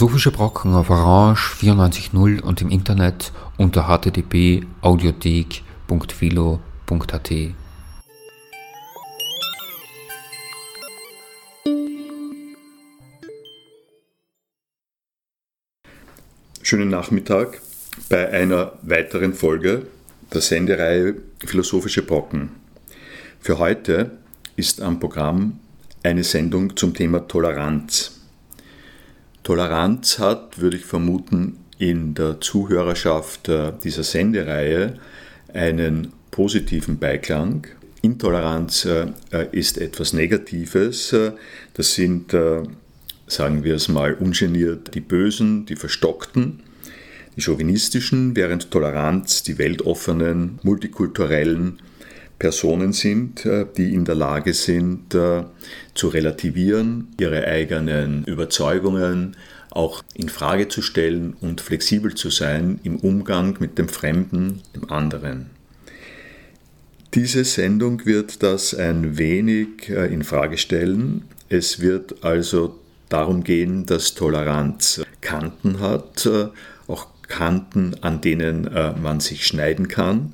Philosophische Brocken auf Orange 94.0 und im Internet unter http://audiothek.philo.at. Schönen Nachmittag bei einer weiteren Folge der Sendereihe Philosophische Brocken. Für heute ist am Programm eine Sendung zum Thema Toleranz. Toleranz hat, würde ich vermuten, in der Zuhörerschaft äh, dieser Sendereihe einen positiven Beiklang. Intoleranz äh, äh, ist etwas Negatives. Das sind, sagen wir es mal ungeniert, die Bösen, die Verstockten, die Chauvinistischen, während Toleranz die weltoffenen, multikulturellen, Personen sind, äh, die in der Lage sind, äh, zu relativieren, ihre eigenen Überzeugungen auch in Frage zu stellen und flexibel zu sein im Umgang mit dem Fremden, dem anderen. Diese Sendung wird das ein wenig äh, in Frage stellen. Es wird also darum gehen, dass Toleranz Kanten hat, auch Kanten, an denen man sich schneiden kann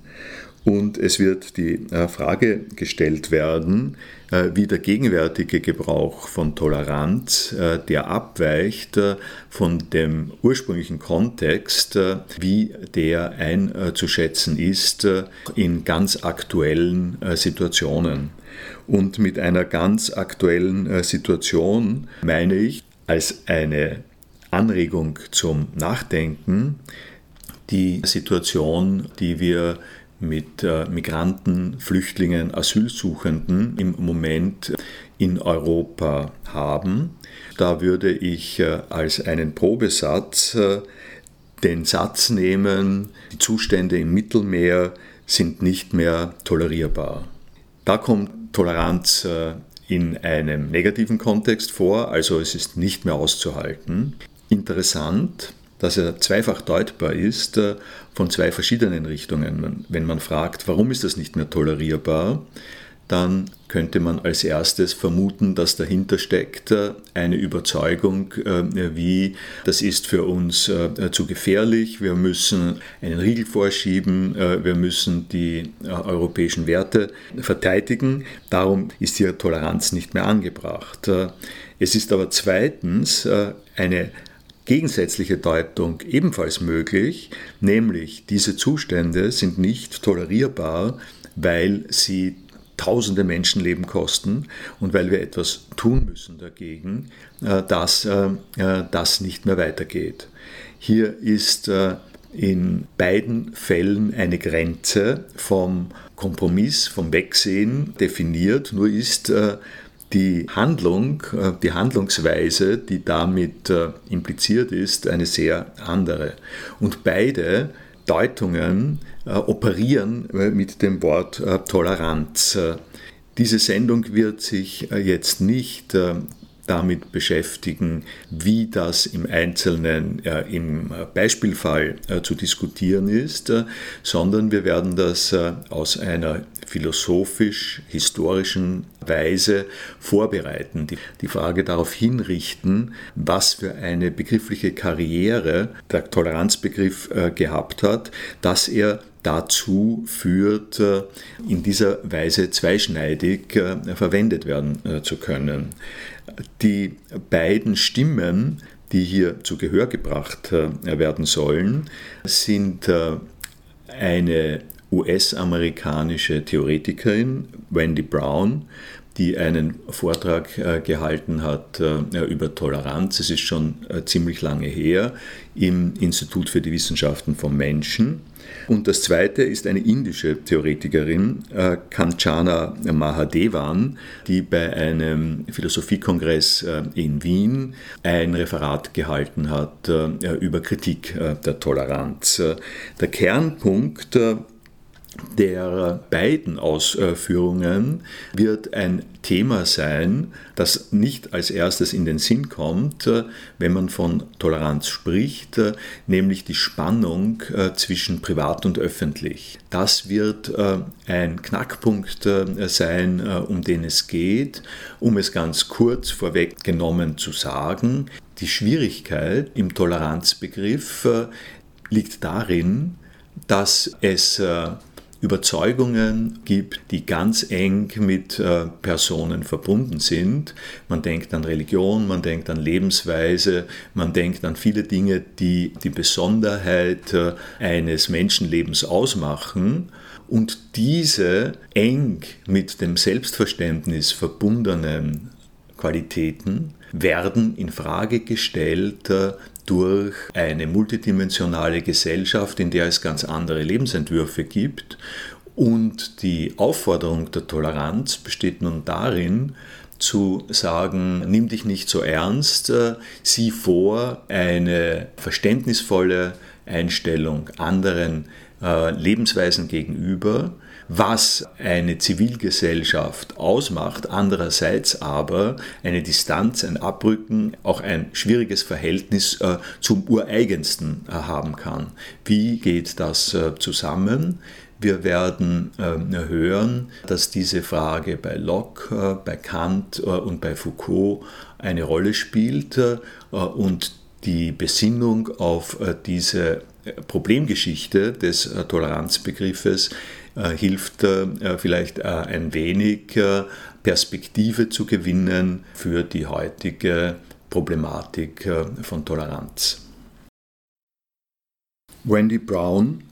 und es wird die äh, Frage gestellt werden, äh, wie der gegenwärtige Gebrauch von Toleranz, äh, der abweicht von dem ursprünglichen Kontext, wie der einzuschätzen ist in ganz aktuellen Situationen. Und mit einer ganz aktuellen Situation meine ich als eine Anregung zum Nachdenken die Situation, die wir mit äh, Migranten, Flüchtlingen, Asylsuchenden im Moment in Europa haben. Da würde ich äh, als einen Probesatz äh, den Satz nehmen, die Zustände im Mittelmeer sind nicht mehr tolerierbar. Da kommt Toleranz in einem negativen Kontext vor, also es ist nicht mehr auszuhalten. Interessant, dass er zweifach deutbar ist äh, von zwei verschiedenen Richtungen. Wenn man fragt, warum ist das nicht mehr tolerierbar, dann könnte man als erstes vermuten, dass dahinter steckt äh, eine Überzeugung, äh, wie das ist für uns zu gefährlich, wir müssen einen Riegel vorschieben, wir müssen die europäischen Werte verteidigen, darum ist hier Toleranz nicht mehr angebracht. Es ist aber zweitens eine gegensätzliche Deutung ebenfalls möglich, nämlich diese Zustände sind nicht tolerierbar, weil sie tausende Menschenleben kosten und weil wir etwas tun müssen dagegen, äh, dass äh, äh, das nicht mehr weitergeht. Hier ist in beiden Fällen eine Grenze vom Kompromiss, vom Wegsehen definiert, nur ist die Handlung, äh, die Handlungsweise, die damit äh, impliziert ist, eine sehr andere. Und beide Deutungen äh, operieren mit dem Wort Toleranz. Diese Sendung wird sich jetzt nicht damit beschäftigen, wie das im Einzelnen äh, im Beispielfall äh, zu diskutieren ist, äh, sondern wir werden das äh, aus einer philosophisch-historischen Weise vorbereiten, die, die Frage darauf hinrichten, was für eine begriffliche Karriere der Toleranzbegriff äh, gehabt hat, dass er dazu führt, äh, in dieser Weise zweischneidig verwendet werden zu können. Die beiden Stimmen, die hier zu Gehör gebracht äh, werden sollen, sind äh, eine US-amerikanische Theoretikerin, Wendy Brown, die einen Vortrag äh, gehalten hat über Toleranz. Es ist schon ziemlich lange her im Institut für die Wissenschaften vom Menschen. Und das zweite ist eine indische Theoretikerin, äh, Kanchana Mahadevan, die bei einem Philosophiekongress äh, in Wien ein Referat gehalten hat äh, über Kritik der Toleranz. Der Kernpunkt der beiden Ausführungen wird ein Thema sein, das nicht als erstes in den Sinn kommt, wenn man von Toleranz spricht, nämlich die Spannung äh, zwischen privat und öffentlich. Das wird äh, ein Knackpunkt äh, sein, um den es geht. Um es ganz kurz vorweggenommen zu sagen, Die Schwierigkeit im Toleranzbegriff äh, liegt darin, dass es äh, Überzeugungen gibt, die ganz eng mit äh, Personen verbunden sind. Man denkt an Religion, man denkt an Lebensweise, man denkt an viele Dinge, die die Besonderheit äh, eines Menschenlebens ausmachen. Und diese eng mit dem Selbstverständnis verbundenen Qualitäten werden in Frage gestellt äh, durch eine multidimensionale Gesellschaft, in der es ganz andere Lebensentwürfe gibt. Und die Aufforderung der Toleranz besteht nun darin, zu sagen, nimm dich nicht so ernst, äh, sieh vor, eine verständnisvolle Einstellung anderen äh, Lebensweisen gegenüber was eine Zivilgesellschaft ausmacht, andererseits aber eine Distanz, ein Abrücken, auch ein schwieriges Verhältnis äh, zum Ureigensten äh, haben kann. Wie geht das äh, zusammen? Wir werden äh, hören, dass diese Frage bei Locke, äh, bei Kant äh, und bei Foucault eine Rolle spielt und die Besinnung auf diese Problemgeschichte des Toleranzbegriffes äh, hilft äh, vielleicht äh, ein wenig Perspektive zu gewinnen für die heutige Problematik von Toleranz. Wendy Brown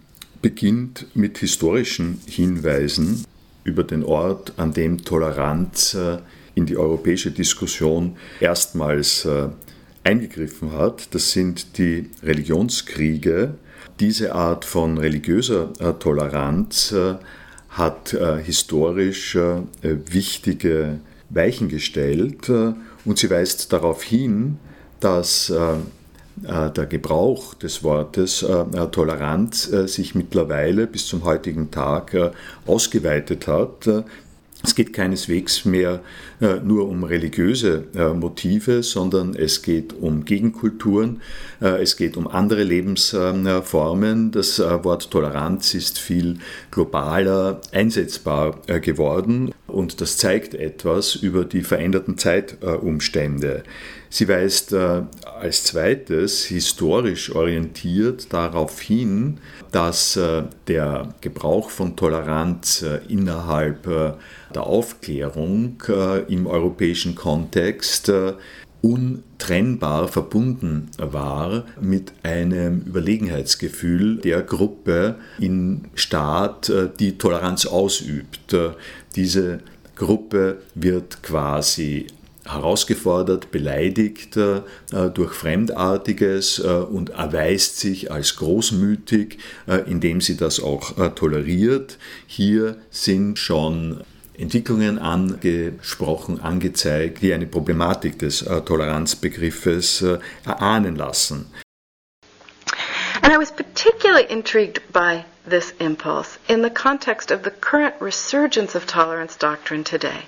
beginnt mit historischen Hinweisen über den Ort, an dem Toleranz in die europäische Diskussion erstmals eingegriffen hat. Das sind die Religionskriege diese Art von religiöser äh, Toleranz äh, hat äh, historisch wichtige Weichen gestellt und sie weist darauf hin, dass der Gebrauch des Wortes Toleranz sich mittlerweile bis zum heutigen Tag ausgeweitet hat. Es geht keineswegs mehr äh, nur um religiöse äh, Motive, sondern es geht um Gegenkulturen, äh, es geht um andere Lebensformen. Das äh, Wort Toleranz ist viel globaler einsetzbar äh, geworden und das zeigt etwas über die veränderten Zeitumstände. Sie weist äh, als zweites historisch orientiert darauf hin, dass äh, der Gebrauch von Toleranz äh, innerhalb der Aufklärung im europäischen Kontext untrennbar verbunden war mit einem Überlegenheitsgefühl der Gruppe im Staat, die Toleranz ausübt. Diese Gruppe wird quasi herausgefordert, beleidigt äh, durch Fremdartiges äh, und erweist sich als großmütig, äh, indem sie das auch äh, toleriert. Hier sind schon Entwicklungen angesprochen, angezeigt, die eine Problematik des äh, Toleranzbegriffes äh, erahnen lassen. And I was particularly intrigued by this impulse in the context of the current resurgence of tolerance doctrine today.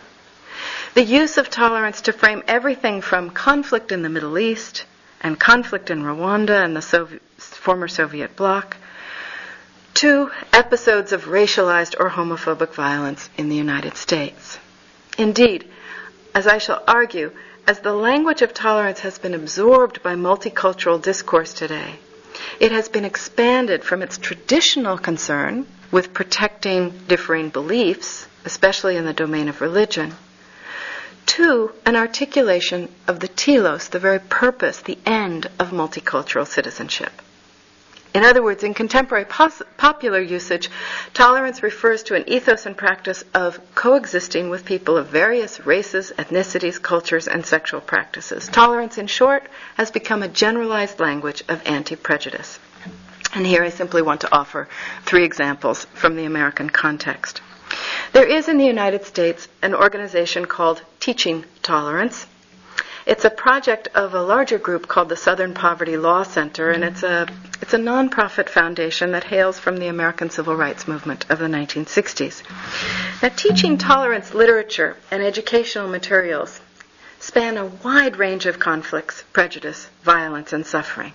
The use of tolerance to frame everything from conflict in the Middle East and conflict in Rwanda and the former Soviet bloc to episodes of racialized or homophobic violence in the United States. Indeed, as I shall argue, as the language of tolerance has been absorbed by multicultural discourse today, it has been expanded from its traditional concern with protecting differing beliefs, especially in the domain of religion, to an articulation of the telos, the very purpose, the end of multicultural citizenship. In other words, in contemporary pos- popular usage, tolerance refers to an ethos and practice of coexisting with people of various races, ethnicities, cultures, and sexual practices. Tolerance, in short, has become a generalized language of anti prejudice. And here I simply want to offer three examples from the American context. There is in the United States an organization called Teaching Tolerance. It's a project of a larger group called the Southern Poverty Law Center, and it's a it's a nonprofit foundation that hails from the American Civil Rights Movement of the 1960s. Now, teaching tolerance literature and educational materials span a wide range of conflicts, prejudice, violence, and suffering,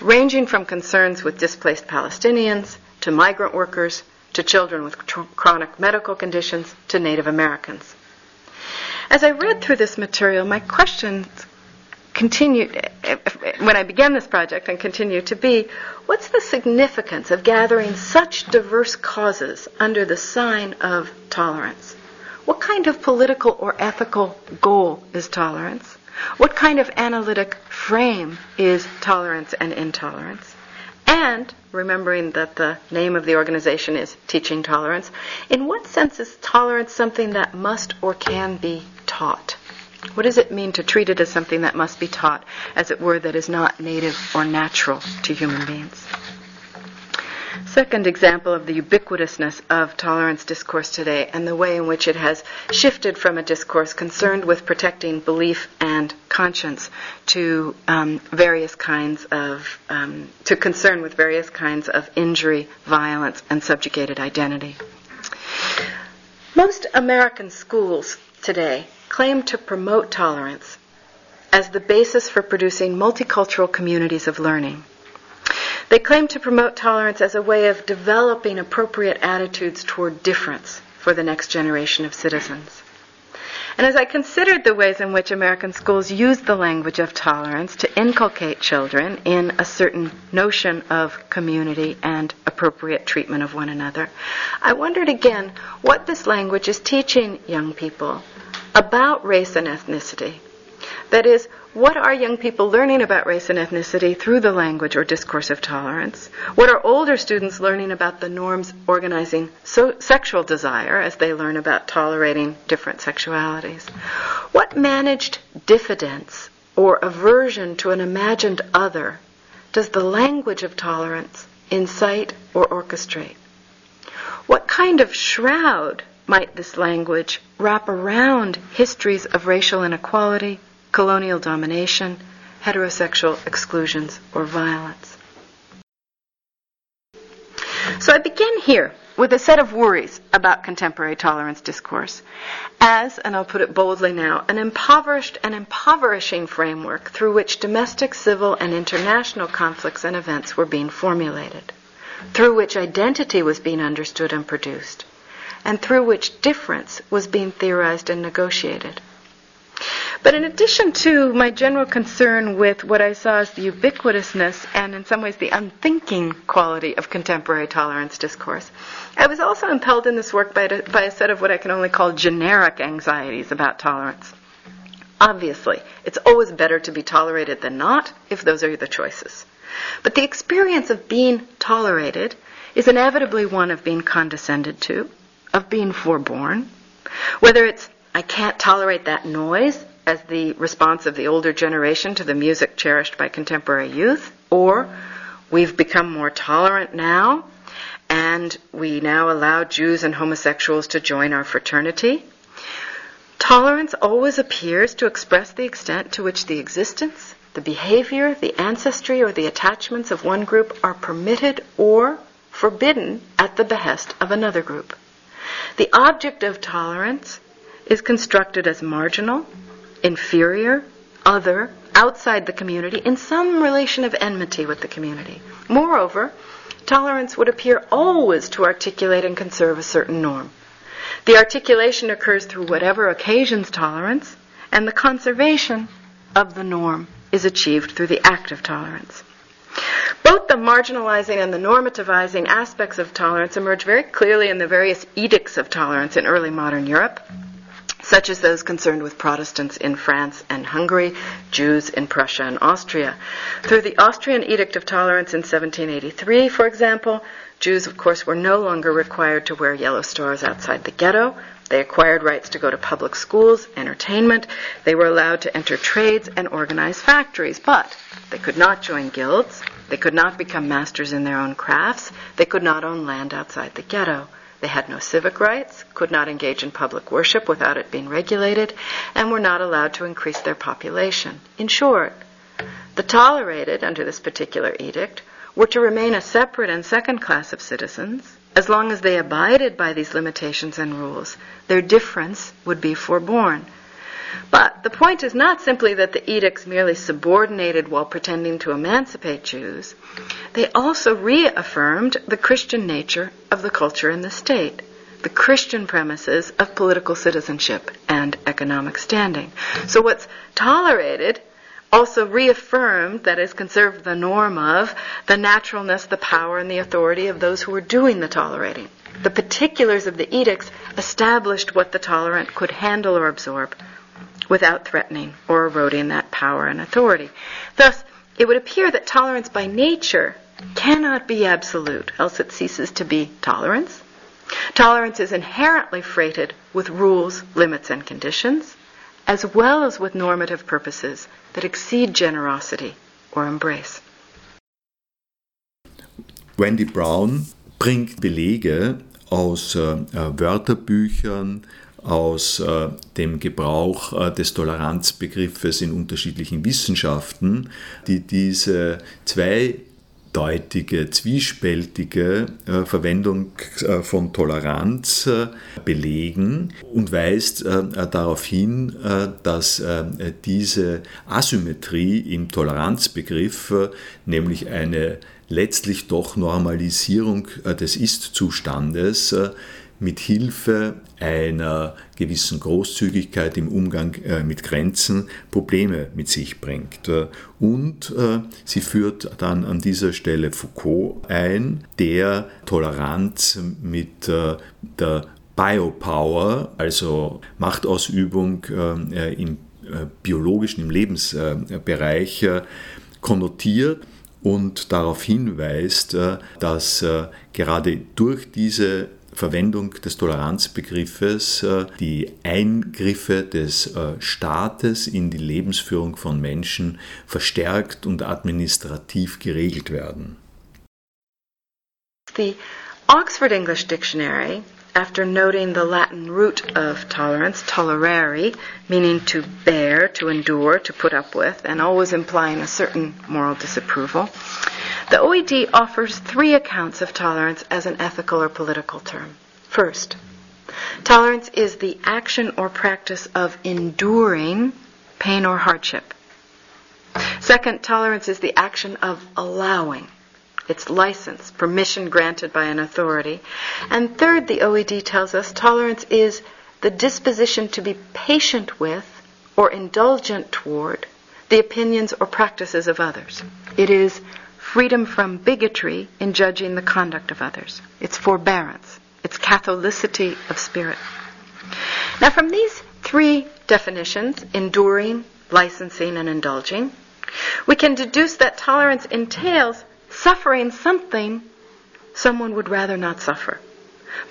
ranging from concerns with displaced Palestinians to migrant workers to children with chronic medical conditions, to Native Americans. As I read through this material, my questions continued, when I began this project and continue to be, what's the significance of gathering such diverse causes under the sign of tolerance? What kind of political or ethical goal is tolerance? What kind of analytic frame is tolerance and intolerance? And, remembering that the name of the organization is Teaching Tolerance, in what sense is tolerance something that must or can be taught? What does it mean to treat it as something that must be taught, as it were, that is not native or natural to human beings? Second example of the ubiquitousness of tolerance discourse today and the way in which it has shifted from a discourse concerned with protecting belief and conscience to um, various kinds of um, to concern with various kinds of injury, violence, and subjugated identity. Most American schools today claim to promote tolerance as the basis for producing multicultural communities of learning. They claim to promote tolerance as a way of developing appropriate attitudes toward difference for the next generation of citizens. And as I considered the ways in which American schools use the language of tolerance to inculcate children in a certain notion of community and appropriate treatment of one another, I wondered again what this language is teaching young people about race and ethnicity. That is, what are young people learning about race and ethnicity through the language or discourse of tolerance? What are older students learning about the norms organizing so sexual desire as they learn about tolerating different sexualities? What managed diffidence or aversion to an imagined other does the language of tolerance incite or orchestrate? What kind of shroud might this language wrap around histories of racial inequality, colonial domination, heterosexual exclusions, or violence? So I begin here with a set of worries about contemporary tolerance discourse as, and I'll put it boldly now, an impoverished and impoverishing framework through which domestic, civil, and international conflicts and events were being formulated, through which identity was being understood and produced, and through which difference was being theorized and negotiated. But in addition to my general concern with what I saw as the ubiquitousness and in some ways the unthinking quality of contemporary tolerance discourse, I was also impelled in this work by a, by a set of what I can only call generic anxieties about tolerance. Obviously, it's always better to be tolerated than not if those are the choices. But the experience of being tolerated is inevitably one of being condescended to, of being forborne, whether it's I can't tolerate that noise as the response of the older generation to the music cherished by contemporary youth, or we've become more tolerant now and we now allow Jews and homosexuals to join our fraternity. Tolerance always appears to express the extent to which the existence, the behavior, the ancestry, or the attachments of one group are permitted or forbidden at the behest of another group. The object of tolerance is constructed as marginal, inferior, other, outside the community, in some relation of enmity with the community. Moreover, tolerance would appear always to articulate and conserve a certain norm. The articulation occurs through whatever occasions tolerance, and the conservation of the norm is achieved through the act of tolerance. Both the marginalizing and the normativizing aspects of tolerance emerge very clearly in the various edicts of tolerance in early modern Europe, such as those concerned with Protestants in France and Hungary, Jews in Prussia and Austria. Through the Austrian Edict of Tolerance in 1783, for example, Jews, of course, were no longer required to wear yellow stars outside the ghetto. They acquired rights to go to public schools, entertainment. They were allowed to enter trades and organize factories, but they could not join guilds. They could not become masters in their own crafts. They could not own land outside the ghetto. They had no civic rights, could not engage in public worship without it being regulated, and were not allowed to increase their population. In short, the tolerated, under this particular edict, were to remain a separate and second class of citizens as long as they abided by these limitations and rules. Their difference would be forborne. But the point is not simply that the edicts merely subordinated while pretending to emancipate Jews. They also reaffirmed the Christian nature of the culture and the state, the Christian premises of political citizenship and economic standing. So what's tolerated also reaffirmed, that is, conserved the norm of, the naturalness, the power, and the authority of those who were doing the tolerating. The particulars of the edicts established what the tolerant could handle or absorb without threatening or eroding that power and authority. Thus, it would appear that tolerance by nature cannot be absolute, else it ceases to be tolerance. Tolerance is inherently freighted with rules, limits, and conditions, as well as with normative purposes that exceed generosity or embrace. Wendy Brown bringt Belege aus äh, Wörterbüchern, aus äh, dem Gebrauch äh, des Toleranzbegriffes in unterschiedlichen Wissenschaften, die diese zweideutige, zwiespältige äh, Verwendung äh, von Toleranz äh, belegen und weist äh, darauf hin, dass diese Asymmetrie im Toleranzbegriff, nämlich eine letztlich doch Normalisierung des Ist-Zustandes, mit Hilfe einer gewissen Großzügigkeit im Umgang äh, mit Grenzen Probleme mit sich bringt. Äh, und äh, sie führt dann an dieser Stelle Foucault ein, der Toleranz mit der Biopower, also Machtausübung im biologischen, im Lebensbereich konnotiert und darauf hinweist, dass gerade durch diese Verwendung des Toleranzbegriffes äh, die Eingriffe des äh, Staates in die Lebensführung von Menschen verstärkt und administrativ geregelt werden. The Oxford English Dictionary after noting the Latin root of tolerance, tolerare, meaning to bear, to endure, to put up with, and always implying a certain moral disapproval, The OED offers three accounts of tolerance as an ethical or political term. First, tolerance is the action or practice of enduring pain or hardship. Second, tolerance is the action of allowing. It's license, permission granted by an authority. And third, the OED tells us tolerance is the disposition to be patient with or indulgent toward the opinions or practices of others. It is freedom from bigotry in judging the conduct of others. It's forbearance. It's catholicity of spirit. Now, from these three definitions, enduring, licensing, and indulging, we can deduce that tolerance entails suffering something someone would rather not suffer,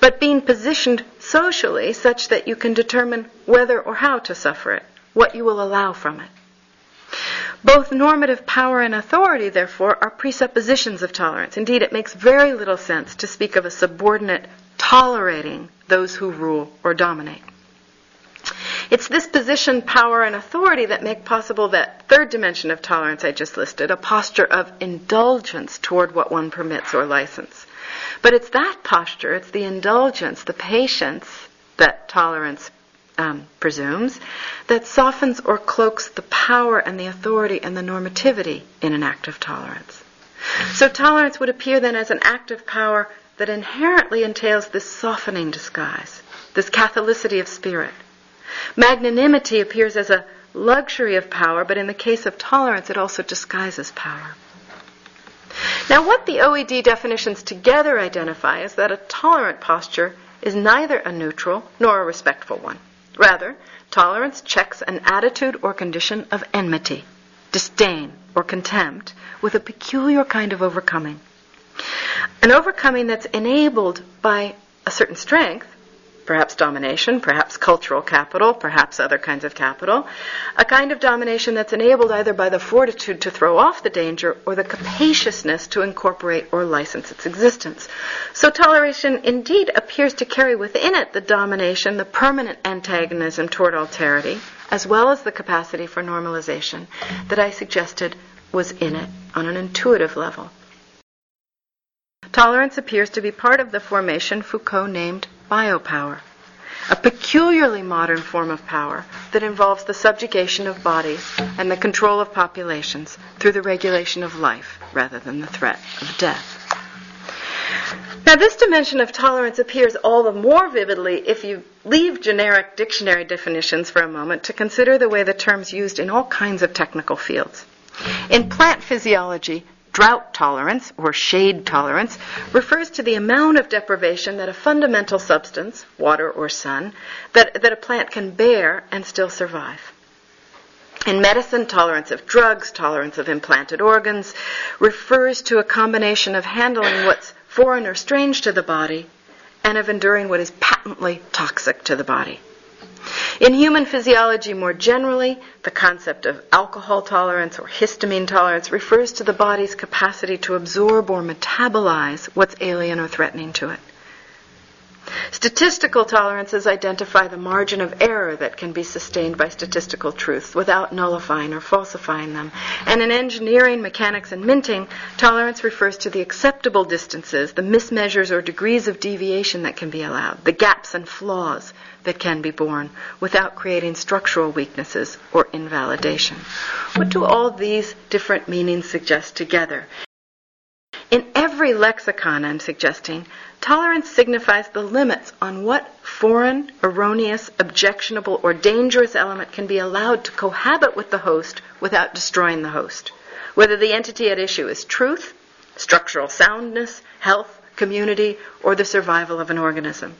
but being positioned socially such that you can determine whether or how to suffer it, what you will allow from it. Both normative power and authority, therefore, are presuppositions of tolerance. Indeed, it makes very little sense to speak of a subordinate tolerating those who rule or dominate. It's this position, power, and authority that make possible that third dimension of tolerance I just listed, a posture of indulgence toward what one permits or license. But it's that posture, it's the indulgence, the patience that tolerance um, presumes, that softens or cloaks the power and the authority and the normativity in an act of tolerance. So tolerance would appear then as an act of power that inherently entails this softening disguise, this catholicity of spirit. Magnanimity appears as a luxury of power, but in the case of tolerance, it also disguises power. Now, what the OED definitions together identify is that a tolerant posture is neither a neutral nor a respectful one. Rather, tolerance checks an attitude or condition of enmity, disdain, or contempt with a peculiar kind of overcoming. An overcoming that's enabled by a certain strength perhaps domination, perhaps cultural capital, perhaps other kinds of capital, a kind of domination that's enabled either by the fortitude to throw off the danger or the capaciousness to incorporate or license its existence. So toleration indeed appears to carry within it the domination, the permanent antagonism toward alterity, as well as the capacity for normalization that I suggested was in it on an intuitive level. Tolerance appears to be part of the formation Foucault named biopower, a peculiarly modern form of power that involves the subjugation of bodies and the control of populations through the regulation of life rather than the threat of death. Now, this dimension of tolerance appears all the more vividly if you leave generic dictionary definitions for a moment to consider the way the term's used in all kinds of technical fields. In plant physiology, drought tolerance or shade tolerance refers to the amount of deprivation that a fundamental substance, water or sun, that, that a plant can bear and still survive. In medicine, tolerance of drugs, tolerance of implanted organs, refers to a combination of handling what's foreign or strange to the body and of enduring what is patently toxic to the body. In human physiology more generally, the concept of alcohol tolerance or histamine tolerance refers to the body's capacity to absorb or metabolize what's alien or threatening to it. Statistical tolerances identify the margin of error that can be sustained by statistical truths without nullifying or falsifying them. And in engineering, mechanics, and minting, tolerance refers to the acceptable distances, the mismeasures or degrees of deviation that can be allowed, the gaps and flaws that can be borne without creating structural weaknesses or invalidation. What do all these different meanings suggest together? In every lexicon, I'm suggesting, tolerance signifies the limits on what foreign, erroneous, objectionable, or dangerous element can be allowed to cohabit with the host without destroying the host. Whether the entity at issue is truth, structural soundness, health, community, or the survival of an organism.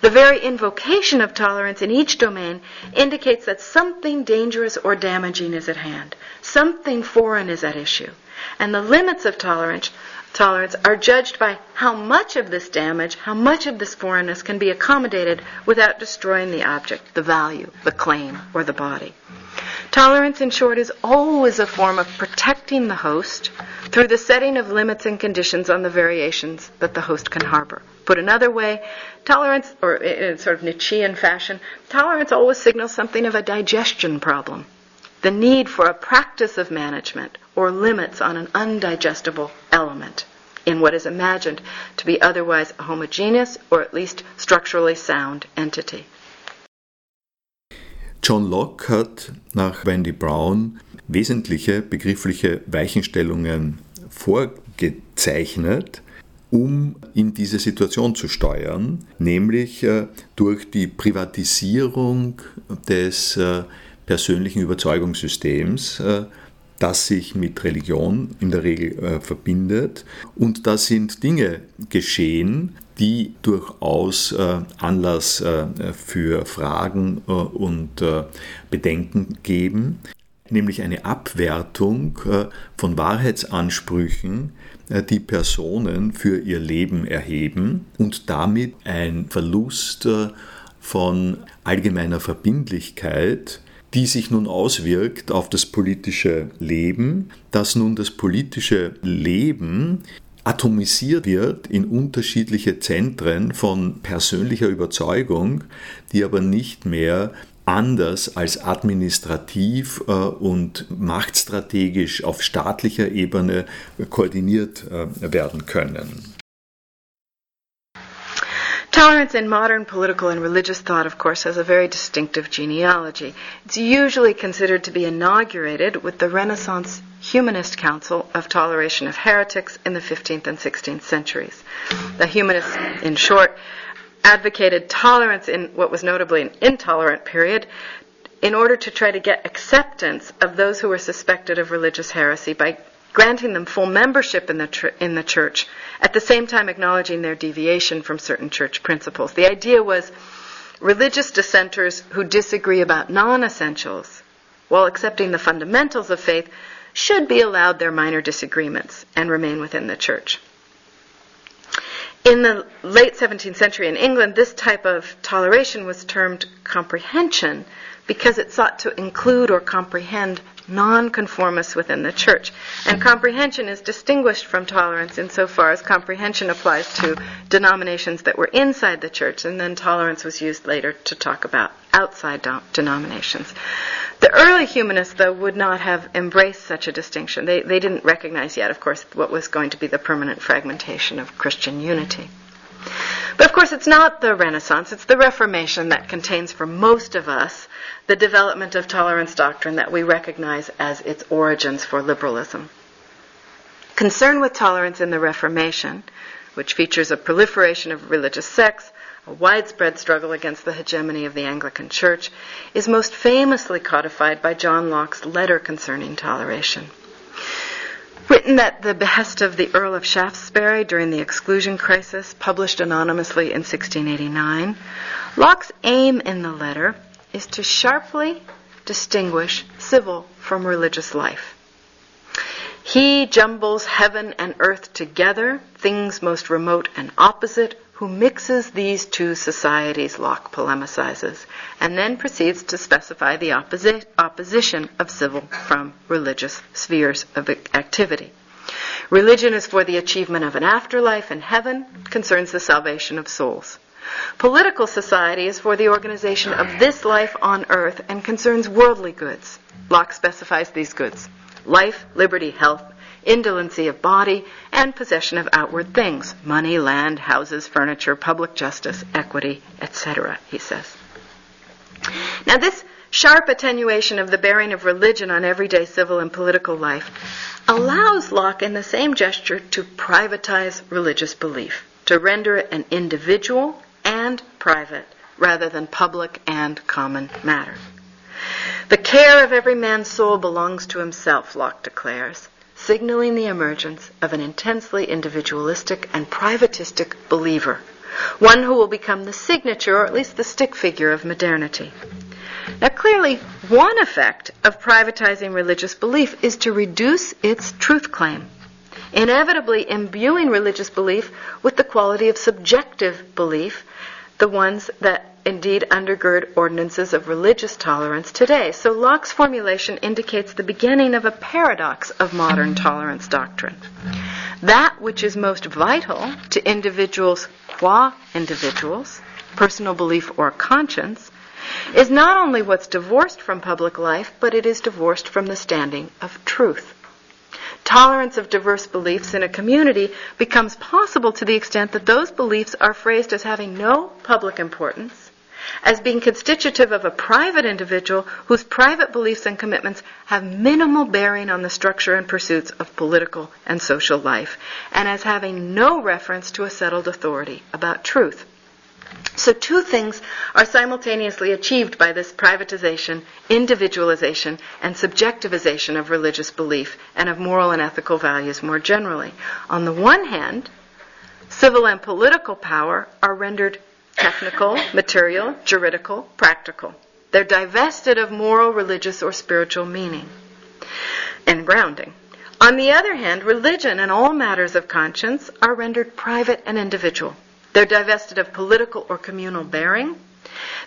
The very invocation of tolerance in each domain indicates that something dangerous or damaging is at hand, something foreign is at issue, and the limits of tolerance tolerance are judged by how much of this damage, how much of this foreignness can be accommodated without destroying the object, the value, the claim, or the body. Tolerance, in short, is always a form of protecting the host through the setting of limits and conditions on the variations that the host can harbor. Put another way, tolerance, or in sort of Nietzschean fashion, tolerance always signals something of a digestion problem the need for a practice of management or limits on an undigestible element in what is imagined to be otherwise a homogeneous or at least structurally sound entity. John Locke hat nach Wendy Brown wesentliche begriffliche Weichenstellungen vorgezeichnet, um in diese Situation zu steuern, nämlich äh, durch die Privatisierung des äh, persönlichen Überzeugungssystems, äh, das sich mit Religion in der Regel äh, verbindet. Und da sind Dinge geschehen, die durchaus äh, Anlass für Fragen und Bedenken geben, nämlich eine Abwertung von Wahrheitsansprüchen, die Personen für ihr Leben erheben und damit ein Verlust von allgemeiner Verbindlichkeit, die sich nun auswirkt auf das politische Leben, dass nun das politische Leben atomisiert wird in unterschiedliche Zentren von persönlicher Überzeugung, die aber nicht mehr anders als administrativ äh, und machtstrategisch auf staatlicher Ebene koordiniert äh, werden können. Tolerance in modern political and religious thought, of course, has a very distinctive genealogy. It's usually considered to be inaugurated with the Renaissance Humanist Council of Toleration of Heretics in the 15th and 16th centuries. The humanists, in short, advocated tolerance in what was notably an intolerant period in order to try to get acceptance of those who were suspected of religious heresy by granting them full membership in the, tr- in the church, at the same time acknowledging their deviation from certain church principles. The idea was religious dissenters who disagree about non essentials, while accepting the fundamentals of faith, should be allowed their minor disagreements and remain within the church. In the late 17th century in England, this type of toleration was termed comprehension because it sought to include or comprehend nonconformists within the church. And comprehension is distinguished from tolerance insofar as comprehension applies to denominations that were inside the church, and then tolerance was used later to talk about outside do- denominations. The early humanists, though, would not have embraced such a distinction. They, they didn't recognize yet, of course, what was going to be the permanent fragmentation of Christian unity. But of course, it's not the Renaissance, it's the Reformation that contains for most of us the development of tolerance doctrine that we recognize as its origins for liberalism. Concern with tolerance in the Reformation which features a proliferation of religious sects, a widespread struggle against the hegemony of the Anglican Church, is most famously codified by John Locke's letter concerning toleration. Written at the behest of the Earl of Shaftesbury during the exclusion crisis, published anonymously in 1689, Locke's aim in the letter is to sharply distinguish civil from religious life. He jumbles heaven and earth together, things most remote and opposite, who mixes these two societies, Locke polemicizes, and then proceeds to specify the opposi- opposition of civil from religious spheres of activity. Religion is for the achievement of an afterlife, and heaven concerns the salvation of souls. Political society is for the organization of this life on earth and concerns worldly goods. Locke specifies these goods life, liberty, health, indolency of body, and possession of outward things money, land, houses, furniture, public justice, equity, etc., he says. Now, this sharp attenuation of the bearing of religion on everyday civil and political life allows Locke, in the same gesture, to privatize religious belief, to render it an individual and private rather than public and common matter. The care of every man's soul belongs to himself, Locke declares signaling the emergence of an intensely individualistic and privatistic believer, one who will become the signature, or at least the stick figure, of modernity. Now, clearly, one effect of privatizing religious belief is to reduce its truth claim, inevitably imbuing religious belief with the quality of subjective belief, the ones that indeed undergird ordinances of religious tolerance today. So Locke's formulation indicates the beginning of a paradox of modern tolerance doctrine. That which is most vital to individuals qua individuals, personal belief or conscience, is not only what's divorced from public life, but it is divorced from the standing of truth. Tolerance of diverse beliefs in a community becomes possible to the extent that those beliefs are phrased as having no public importance as being constitutive of a private individual whose private beliefs and commitments have minimal bearing on the structure and pursuits of political and social life, and as having no reference to a settled authority about truth. So, two things are simultaneously achieved by this privatization, individualization, and subjectivization of religious belief and of moral and ethical values more generally. On the one hand, civil and political power are rendered technical, material, juridical, practical. They're divested of moral, religious, or spiritual meaning and grounding. On the other hand, religion and all matters of conscience are rendered private and individual. They're divested of political or communal bearing,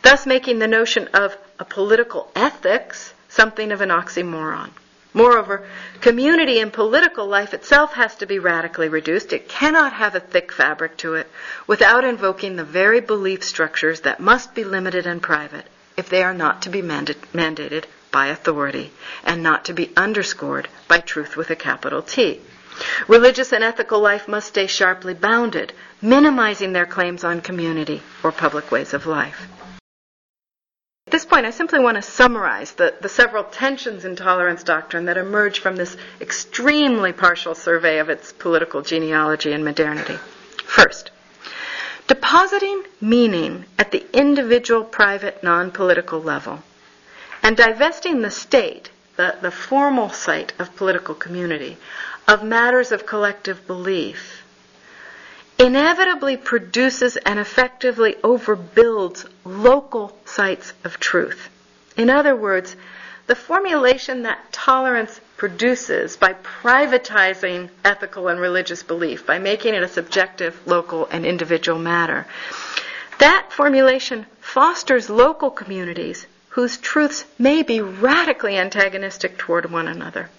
thus making the notion of a political ethics something of an oxymoron. Moreover, community and political life itself has to be radically reduced. It cannot have a thick fabric to it without invoking the very belief structures that must be limited and private if they are not to be mandated by authority and not to be underscored by truth with a capital T. Religious and ethical life must stay sharply bounded, minimizing their claims on community or public ways of life. At this point, I simply want to summarize the, the several tensions in tolerance doctrine that emerge from this extremely partial survey of its political genealogy and modernity. First, depositing meaning at the individual, private, non political level, and divesting the state, the, the formal site of political community, of matters of collective belief inevitably produces and effectively overbuilds local sites of truth. In other words, the formulation that tolerance produces by privatizing ethical and religious belief, by making it a subjective, local, and individual matter, that formulation fosters local communities whose truths may be radically antagonistic toward one another.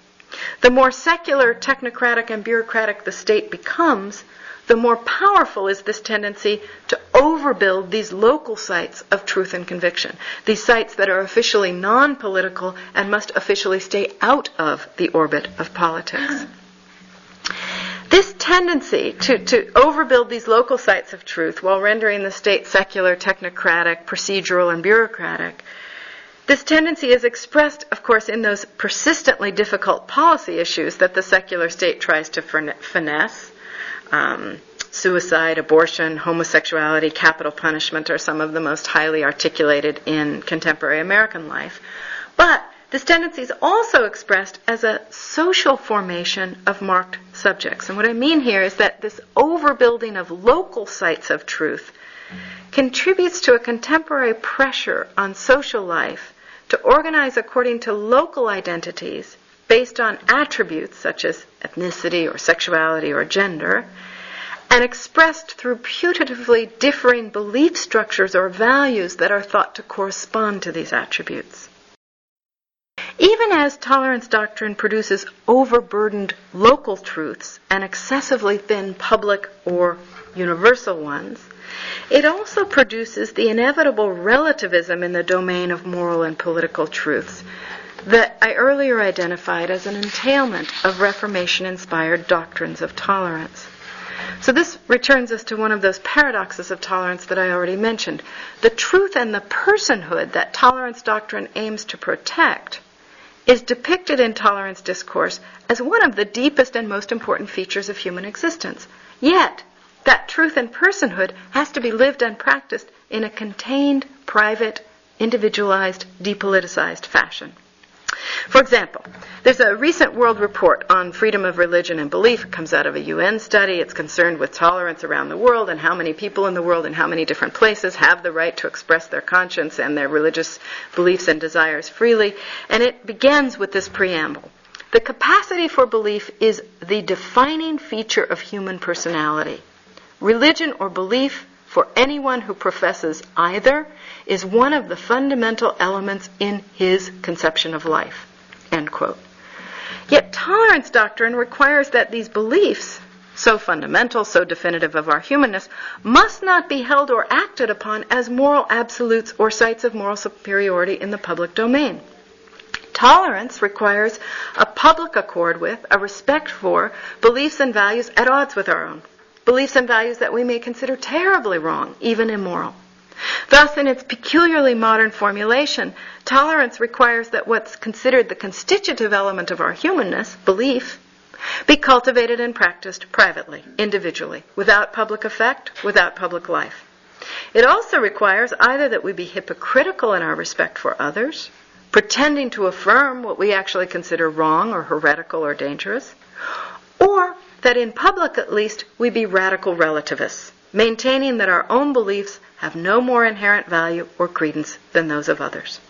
The more secular, technocratic, and bureaucratic the state becomes, the more powerful is this tendency to overbuild these local sites of truth and conviction, these sites that are officially non political and must officially stay out of the orbit of politics. This tendency to, to overbuild these local sites of truth while rendering the state secular, technocratic, procedural, and bureaucratic this tendency is expressed, of course, in those persistently difficult policy issues that the secular state tries to finesse um, suicide, abortion, homosexuality, capital punishment are some of the most highly articulated in contemporary American life. But this tendency is also expressed as a social formation of marked subjects. And what I mean here is that this overbuilding of local sites of truth contributes to a contemporary pressure on social life to organize according to local identities based on attributes such as ethnicity or sexuality or gender, and expressed through putatively differing belief structures or values that are thought to correspond to these attributes. Even as tolerance doctrine produces overburdened local truths and excessively thin public or universal ones, it also produces the inevitable relativism in the domain of moral and political truths that I earlier identified as an entailment of Reformation inspired doctrines of tolerance. So this returns us to one of those paradoxes of tolerance that I already mentioned. The truth and the personhood that tolerance doctrine aims to protect is depicted in tolerance discourse as one of the deepest and most important features of human existence. Yet, that truth and personhood has to be lived and practiced in a contained, private, individualized, depoliticized fashion. For example, there's a recent world report on freedom of religion and belief. It comes out of a UN study. It's concerned with tolerance around the world and how many people in the world in how many different places have the right to express their conscience and their religious beliefs and desires freely. And it begins with this preamble. The capacity for belief is the defining feature of human personality. Religion or belief for anyone who professes either is one of the fundamental elements in his conception of life. End quote. Yet tolerance doctrine requires that these beliefs, so fundamental, so definitive of our humanness, must not be held or acted upon as moral absolutes or sites of moral superiority in the public domain. Tolerance requires a public accord with, a respect for, beliefs and values at odds with our own beliefs and values that we may consider terribly wrong, even immoral. Thus, in its peculiarly modern formulation, tolerance requires that what's considered the constitutive element of our humanness, belief, be cultivated and practiced privately, individually, without public effect, without public life. It also requires either that we be hypocritical in our respect for others, pretending to affirm what we actually consider wrong or heretical or dangerous, or that in public at least we be radical relativists, maintaining that our own beliefs have no more inherent value or credence than those of others.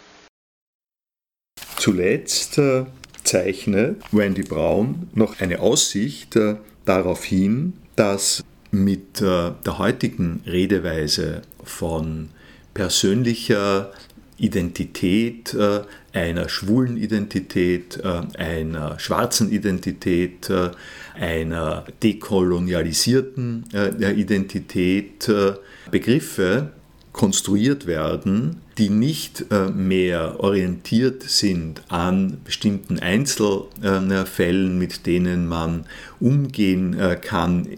Zuletzt äh, zeichnet Wendy Brown noch eine Aussicht äh, darauf hin, dass mit äh, der heutigen Redeweise von persönlicher Identität, äh, einer schwulen Identität, äh, einer schwarzen Identität, äh, einer dekolonialisierten Identität Begriffe konstruiert werden, die nicht mehr orientiert sind an bestimmten Einzelfällen, mit denen man umgehen kann,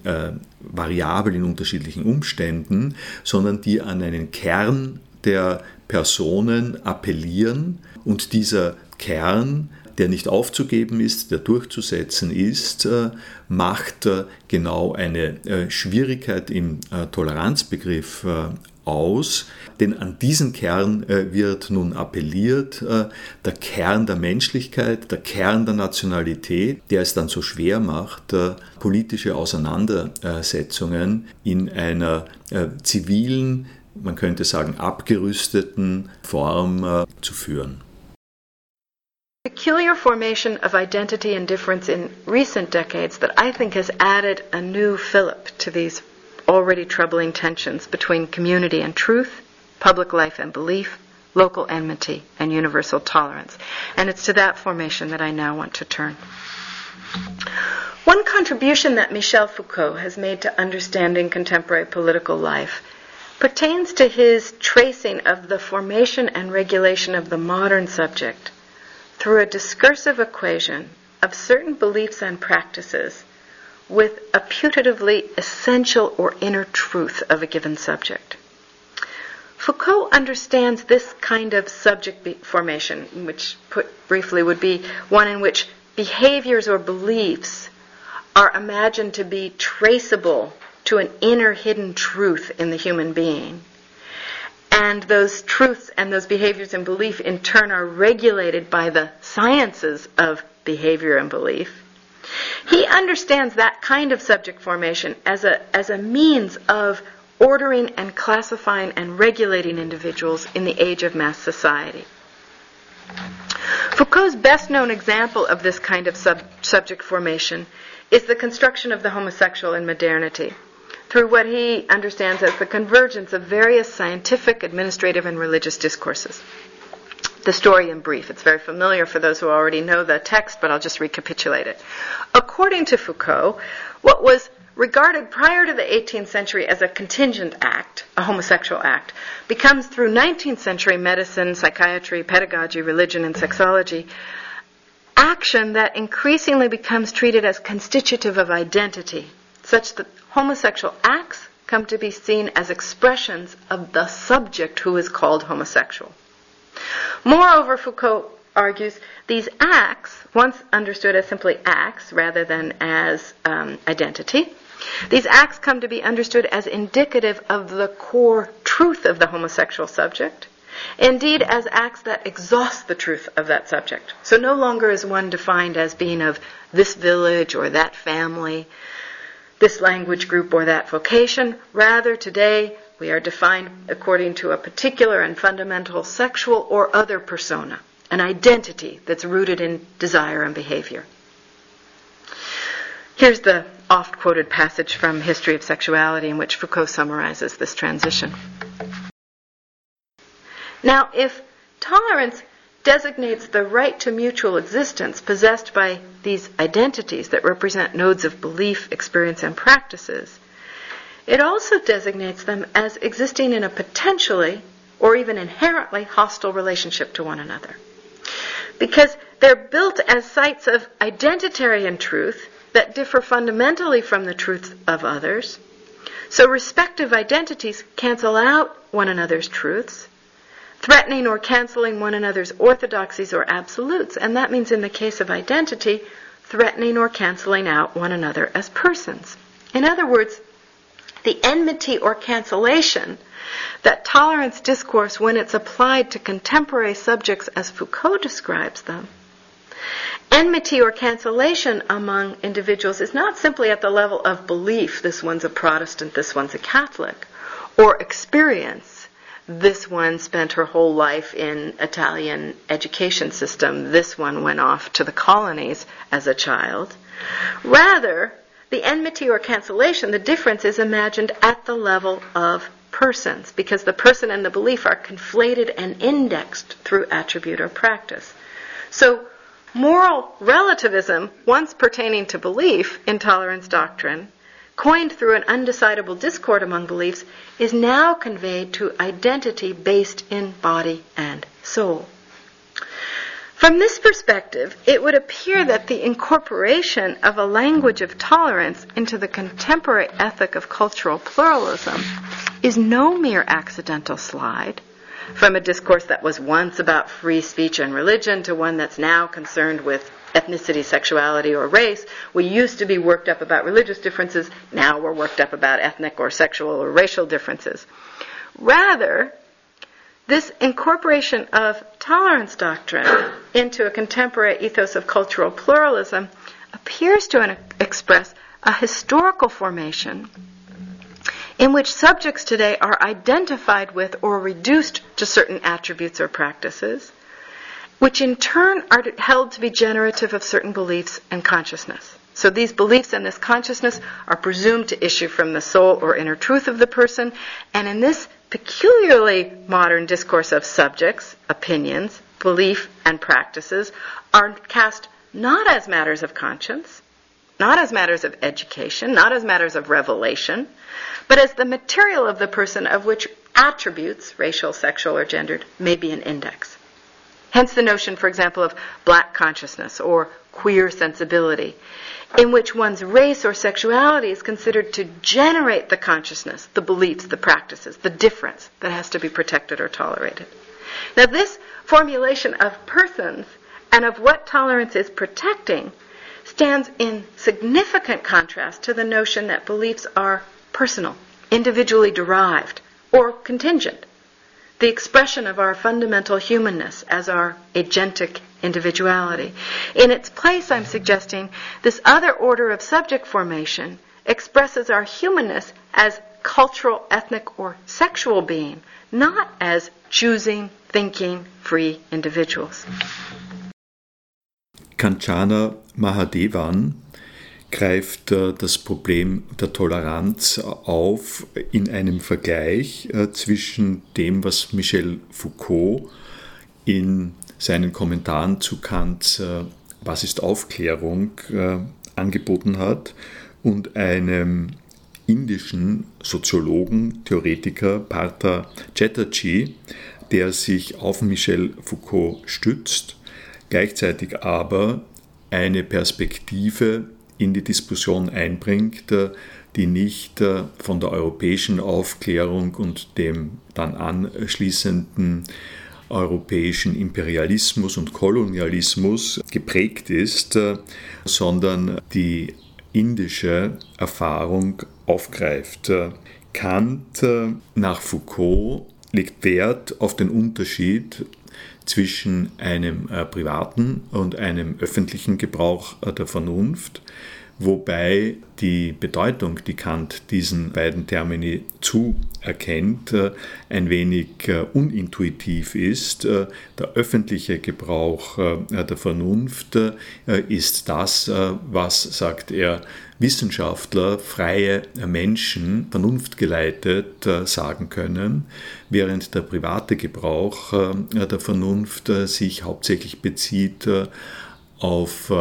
variabel in unterschiedlichen Umständen, sondern die an einen Kern der Personen appellieren und dieser Kern, der nicht aufzugeben ist, der durchzusetzen ist, äh, macht äh, genau eine äh, Schwierigkeit im Toleranzbegriff aus, denn an diesen Kern wird nun appelliert, der Kern der Menschlichkeit, der Kern der Nationalität, der es dann so schwer macht, politische Auseinandersetzungen in einer zivilen, man könnte sagen, abgerüsteten Form äh, zu führen. Peculiar formation of identity and difference in recent decades that I think has added a new fillip to these already troubling tensions between community and truth, public life and belief, local enmity, and universal tolerance. And it's to that formation that I now want to turn. One contribution that Michel Foucault has made to understanding contemporary political life pertains to his tracing of the formation and regulation of the modern subject through a discursive equation of certain beliefs and practices with a putatively essential or inner truth of a given subject. Foucault understands this kind of subject formation, which put briefly would be one in which behaviors or beliefs are imagined to be traceable to an inner hidden truth in the human being. And those truths and those behaviors and belief in turn are regulated by the sciences of behavior and belief. He understands that kind of subject formation as a, as a means of ordering and classifying and regulating individuals in the age of mass society. Foucault's best known example of this kind of sub- subject formation is the construction of the homosexual in modernity through what he understands as the convergence of various scientific, administrative, and religious discourses. The story in brief. It's very familiar for those who already know the text, but I'll just recapitulate it. According to Foucault, what was regarded prior to the 18th century as a contingent act, a homosexual act, becomes through 19th century medicine, psychiatry, pedagogy, religion, and sexology action that increasingly becomes treated as constitutive of identity, such that homosexual acts come to be seen as expressions of the subject who is called homosexual. Moreover, Foucault argues these acts, once understood as simply acts rather than as um, identity, these acts come to be understood as indicative of the core truth of the homosexual subject, indeed, as acts that exhaust the truth of that subject. So no longer is one defined as being of this village or that family, this language group or that vocation. Rather, today, we are defined according to a particular and fundamental sexual or other persona, an identity that's rooted in desire and behavior. Here's the oft quoted passage from History of Sexuality in which Foucault summarizes this transition. Now, if tolerance designates the right to mutual existence possessed by these identities that represent nodes of belief, experience, and practices, it also designates them as existing in a potentially or even inherently hostile relationship to one another. Because they're built as sites of identitarian truth that differ fundamentally from the truth of others. So respective identities cancel out one another's truths, threatening or canceling one another's orthodoxies or absolutes. And that means in the case of identity, threatening or canceling out one another as persons. In other words, the enmity or cancellation that tolerance discourse, when it's applied to contemporary subjects as Foucault describes them, Enmity or cancellation among individuals is not simply at the level of belief, this one's a Protestant, this one's a Catholic, or experience, this one spent her whole life in Italian education system, this one went off to the colonies as a child. Rather, the enmity or cancellation, the difference is imagined at the level of persons, because the person and the belief are conflated and indexed through attribute or practice. So Moral relativism, once pertaining to belief, intolerance doctrine, coined through an undecidable discord among beliefs, is now conveyed to identity based in body and soul. From this perspective, it would appear that the incorporation of a language of tolerance into the contemporary ethic of cultural pluralism is no mere accidental slide, from a discourse that was once about free speech and religion to one that's now concerned with ethnicity, sexuality, or race. We used to be worked up about religious differences, now we're worked up about ethnic or sexual or racial differences. Rather, this incorporation of tolerance doctrine into a contemporary ethos of cultural pluralism appears to express a historical formation in which subjects today are identified with or reduced to certain attributes or practices, which in turn are held to be generative of certain beliefs and consciousness. So these beliefs and this consciousness are presumed to issue from the soul or inner truth of the person, and in this peculiarly modern discourse of subjects, opinions, belief, and practices are cast not as matters of conscience, not as matters of education, not as matters of revelation, but as the material of the person of which attributes, racial, sexual, or gendered, may be an index. Hence the notion, for example, of black consciousness or queer sensibility, in which one's race or sexuality is considered to generate the consciousness, the beliefs, the practices, the difference that has to be protected or tolerated. Now, this formulation of persons and of what tolerance is protecting stands in significant contrast to the notion that beliefs are personal, individually derived, or contingent. The expression of our fundamental humanness as our agentic individuality. In its place, I'm suggesting, this other order of subject formation expresses our humanness as cultural, ethnic, or sexual being, not as choosing, thinking, free individuals. Kanchana Mahadevan greift äh, das Problem der Toleranz auf in einem Vergleich äh, zwischen dem, was Michel Foucault in seinen Kommentaren zu Kants äh, Was ist Aufklärung angeboten hat und einem indischen Soziologen, Theoretiker Partha Chatterjee, der sich auf Michel Foucault stützt, gleichzeitig aber eine Perspektive in die Diskussion einbringt, die nicht von der europäischen Aufklärung und dem dann anschließenden europäischen Imperialismus und Kolonialismus geprägt ist, sondern die indische Erfahrung aufgreift. Kant nach Foucault legt Wert auf den Unterschied zwischen einem äh, privaten und einem öffentlichen Gebrauch äh, der Vernunft, wobei die Bedeutung, die Kant diesen beiden Termini zuerkennt, äh, ein wenig äh, unintuitiv ist. Äh, der öffentliche Gebrauch der Vernunft ist das, was, sagt er, Wissenschaftler, freie Menschen, vernunftgeleitet sagen können, während der private Gebrauch der Vernunft sich hauptsächlich bezieht auf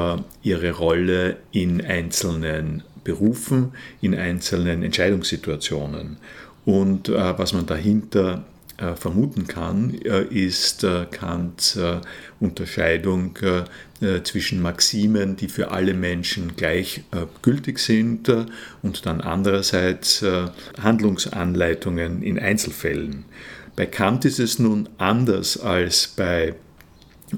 ihre Rolle in einzelnen Berufen, in einzelnen Entscheidungssituationen. Und äh, was man dahinter äh, vermuten kann, äh, ist äh, Kants äh, Unterscheidung äh, zwischen Maximen, die für alle Menschen gleich gültig sind, und dann andererseits Handlungsanleitungen in Einzelfällen. Bei Kant ist es nun anders als bei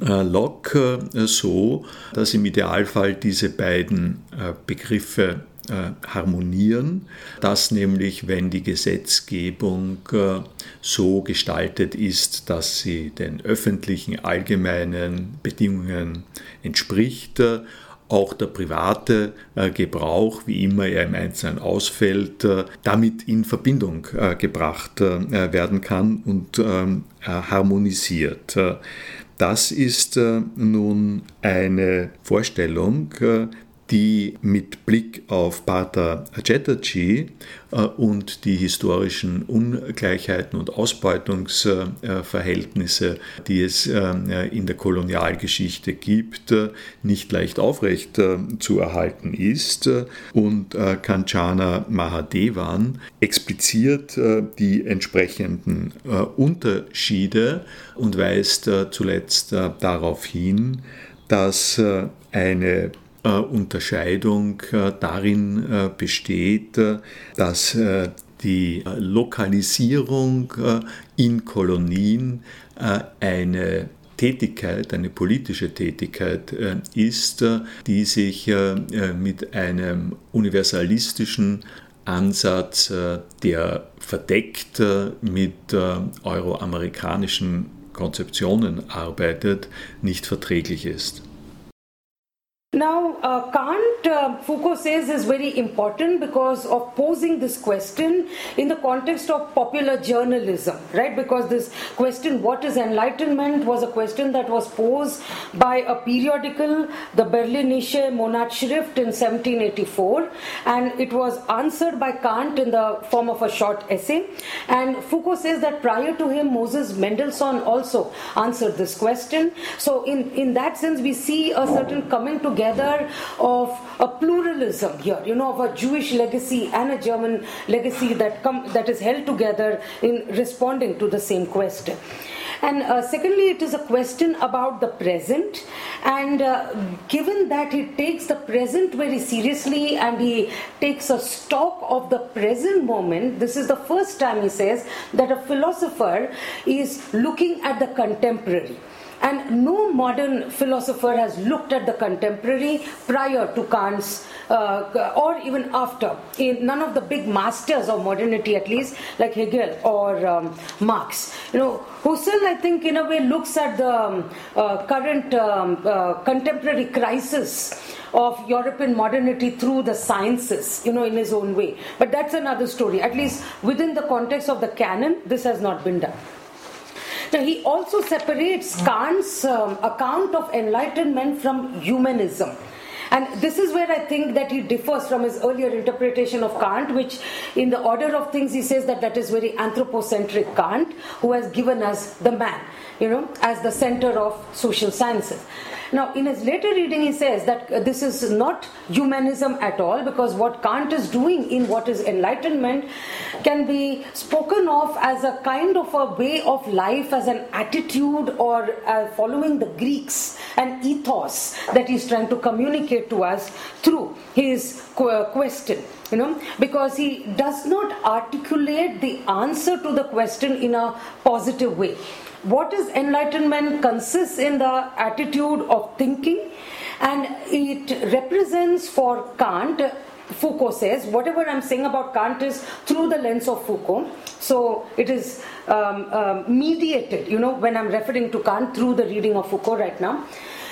Locke so, dass im Idealfall diese beiden Begriffe äh, harmonieren, dass nämlich, wenn die Gesetzgebung äh, so gestaltet ist, dass sie den öffentlichen allgemeinen Bedingungen entspricht, äh, auch der private Gebrauch, wie immer er im Einzelnen ausfällt, damit in Verbindung gebracht werden kann und ähm, harmonisiert. Das ist nun eine Vorstellung, die mit Blick auf Pater Chatterjee äh, und die historischen Ungleichheiten und Ausbeutungsverhältnisse, die es äh, in der Kolonialgeschichte gibt, äh, nicht leicht aufrecht zu erhalten ist. Und Kanchana Mahadevan expliziert die entsprechenden Unterschiede und weist zuletzt darauf hin, dass eine äh, Unterscheidung äh, darin äh, besteht, dass die Lokalisierung in Kolonien eine Tätigkeit, eine politische Tätigkeit ist, die sich mit einem universalistischen Ansatz, der verdeckt mit euroamerikanischen Konzeptionen arbeitet, nicht verträglich ist. Now, uh, Kant, uh, Foucault says, is very important because of posing this question in the context of popular journalism, right? Because this question, what is enlightenment, was a question that was posed by a periodical, the Berlinische Monatsschrift in 1784, and it was answered by Kant in the form of a short essay. And Foucault says that prior to him, Moses Mendelssohn also answered this question. So, in, in that sense, we see a certain coming together together of a pluralism here, you know, of a Jewish legacy and a German legacy that come that is held together in responding to the same question. And uh, secondly, it is a question about the present. And uh, given that he takes the present very seriously and he takes a stock of the present moment, this is the first time he says that a philosopher is looking at the contemporary. And no modern philosopher has looked at the contemporary prior to Kant's uh, or even after, in none of the big masters of modernity, at least, like Hegel or um, Marx. You know, Husserl, I think, in a way, looks at the um, uh, current um, uh, contemporary crisis of European modernity through the sciences, you know, in his own way. But that's another story. At least within the context of the canon, this has not been done. Now, he also separates Kant's um, account of enlightenment from humanism. And this is where I think that he differs from his earlier interpretation of Kant, which, in the order of things, he says that that is very anthropocentric Kant, who has given us the man, you know, as the center of social sciences. Now, in his later reading, he says that uh, this is not humanism at all because what Kant is doing in what is enlightenment can be spoken of as a kind of a way of life, as an attitude, or uh, following the Greeks, an ethos that he's trying to communicate to us through his question you know because he does not articulate the answer to the question in a positive way what is enlightenment consists in the attitude of thinking and it represents for Kant Foucault says, whatever I'm saying about Kant is through the lens of Foucault. So it is um, um, mediated, you know, when I'm referring to Kant through the reading of Foucault right now.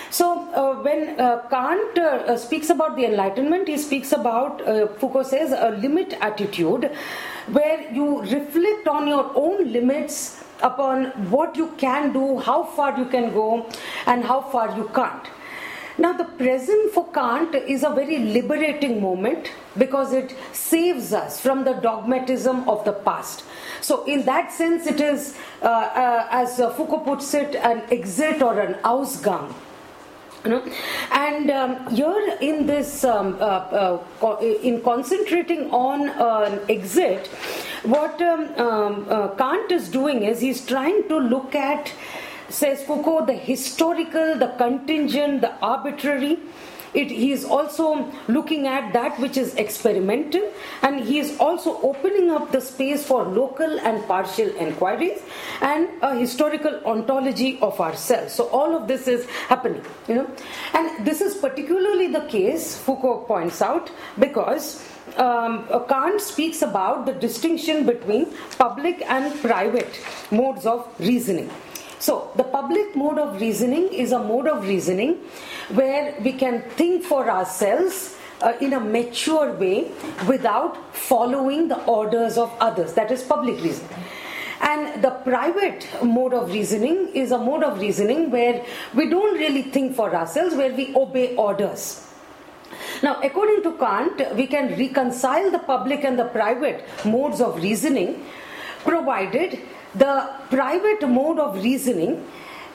So uh, when uh, Kant uh, speaks about the Enlightenment, he speaks about, uh, Foucault says, a limit attitude where you reflect on your own limits upon what you can do, how far you can go, and how far you can't. Now, the present for Kant is a very liberating moment because it saves us from the dogmatism of the past. So, in that sense, it is, uh, uh, as Foucault puts it, an exit or an Ausgang. You know? And um, here in this, um, uh, uh, in concentrating on an exit, what um, um, uh, Kant is doing is he's trying to look at, says Foucault, the historical, the contingent, the arbitrary, it, he is also looking at that which is experimental and he is also opening up the space for local and partial inquiries and a historical ontology of ourselves. So all of this is happening, you know. And this is particularly the case, Foucault points out, because um, Kant speaks about the distinction between public and private modes of reasoning. So, the public mode of reasoning is a mode of reasoning where we can think for ourselves uh, in a mature way without following the orders of others. That is public reason. And the private mode of reasoning is a mode of reasoning where we don't really think for ourselves, where we obey orders. Now, according to Kant, we can reconcile the public and the private modes of reasoning provided the private mode of reasoning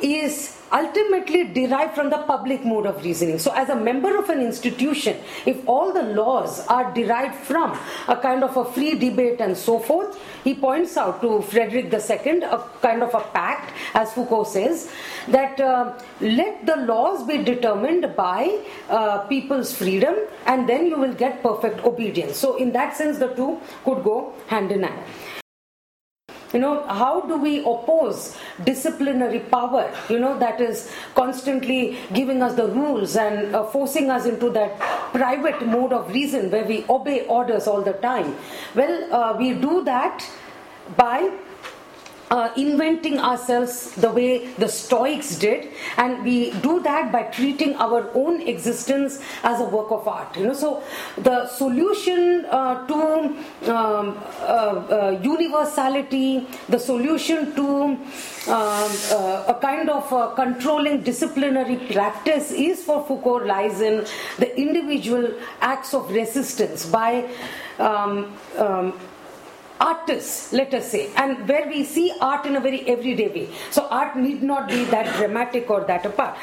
is ultimately derived from the public mode of reasoning. So, as a member of an institution, if all the laws are derived from a kind of a free debate and so forth, he points out to Frederick II a kind of a pact, as Foucault says, that uh, let the laws be determined by uh, people's freedom and then you will get perfect obedience. So, in that sense, the two could go hand in hand you know how do we oppose disciplinary power you know that is constantly giving us the rules and uh, forcing us into that private mode of reason where we obey orders all the time? Well uh, we do that by uh, inventing ourselves the way the Stoics did, and we do that by treating our own existence as a work of art. You know, so the solution uh, to um, uh, uh universality, the solution to um, uh, a kind of controlling disciplinary practice is for Foucault lies in the individual acts of resistance by um, um, artists, let us say, and where we see art in a very everyday way. So art need not be that dramatic or that apart.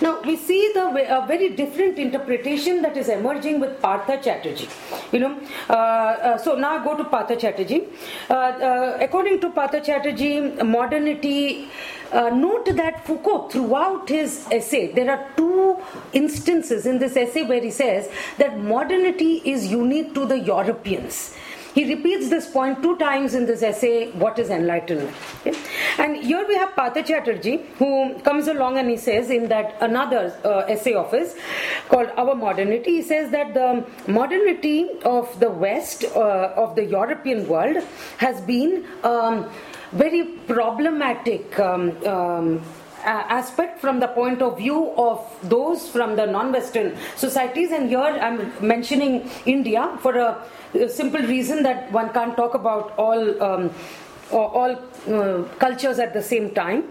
Now we see the a very different interpretation that is emerging with Partha Chatterjee. You know, uh, uh, so now I go to Partha Chatterjee. Uh, uh according to Partha Chatterjee, modernity. Uh, note that Foucault, throughout his essay, there are two instances in this essay where he says that modernity is unique to the Europeans he repeats this point two times in this essay, What is Enlightenment? Okay? And here we have Partha Chatterjee, who comes along and he says in that another uh, essay of his called Our Modernity, he says that the modernity of the West, uh, of the European world, has been um, very problematic. Um, um, aspect from the point of view of those from the non-Western societies, and here I'm mentioning India for a, a simple reason that one can't talk about all um, all uh, cultures at the same time.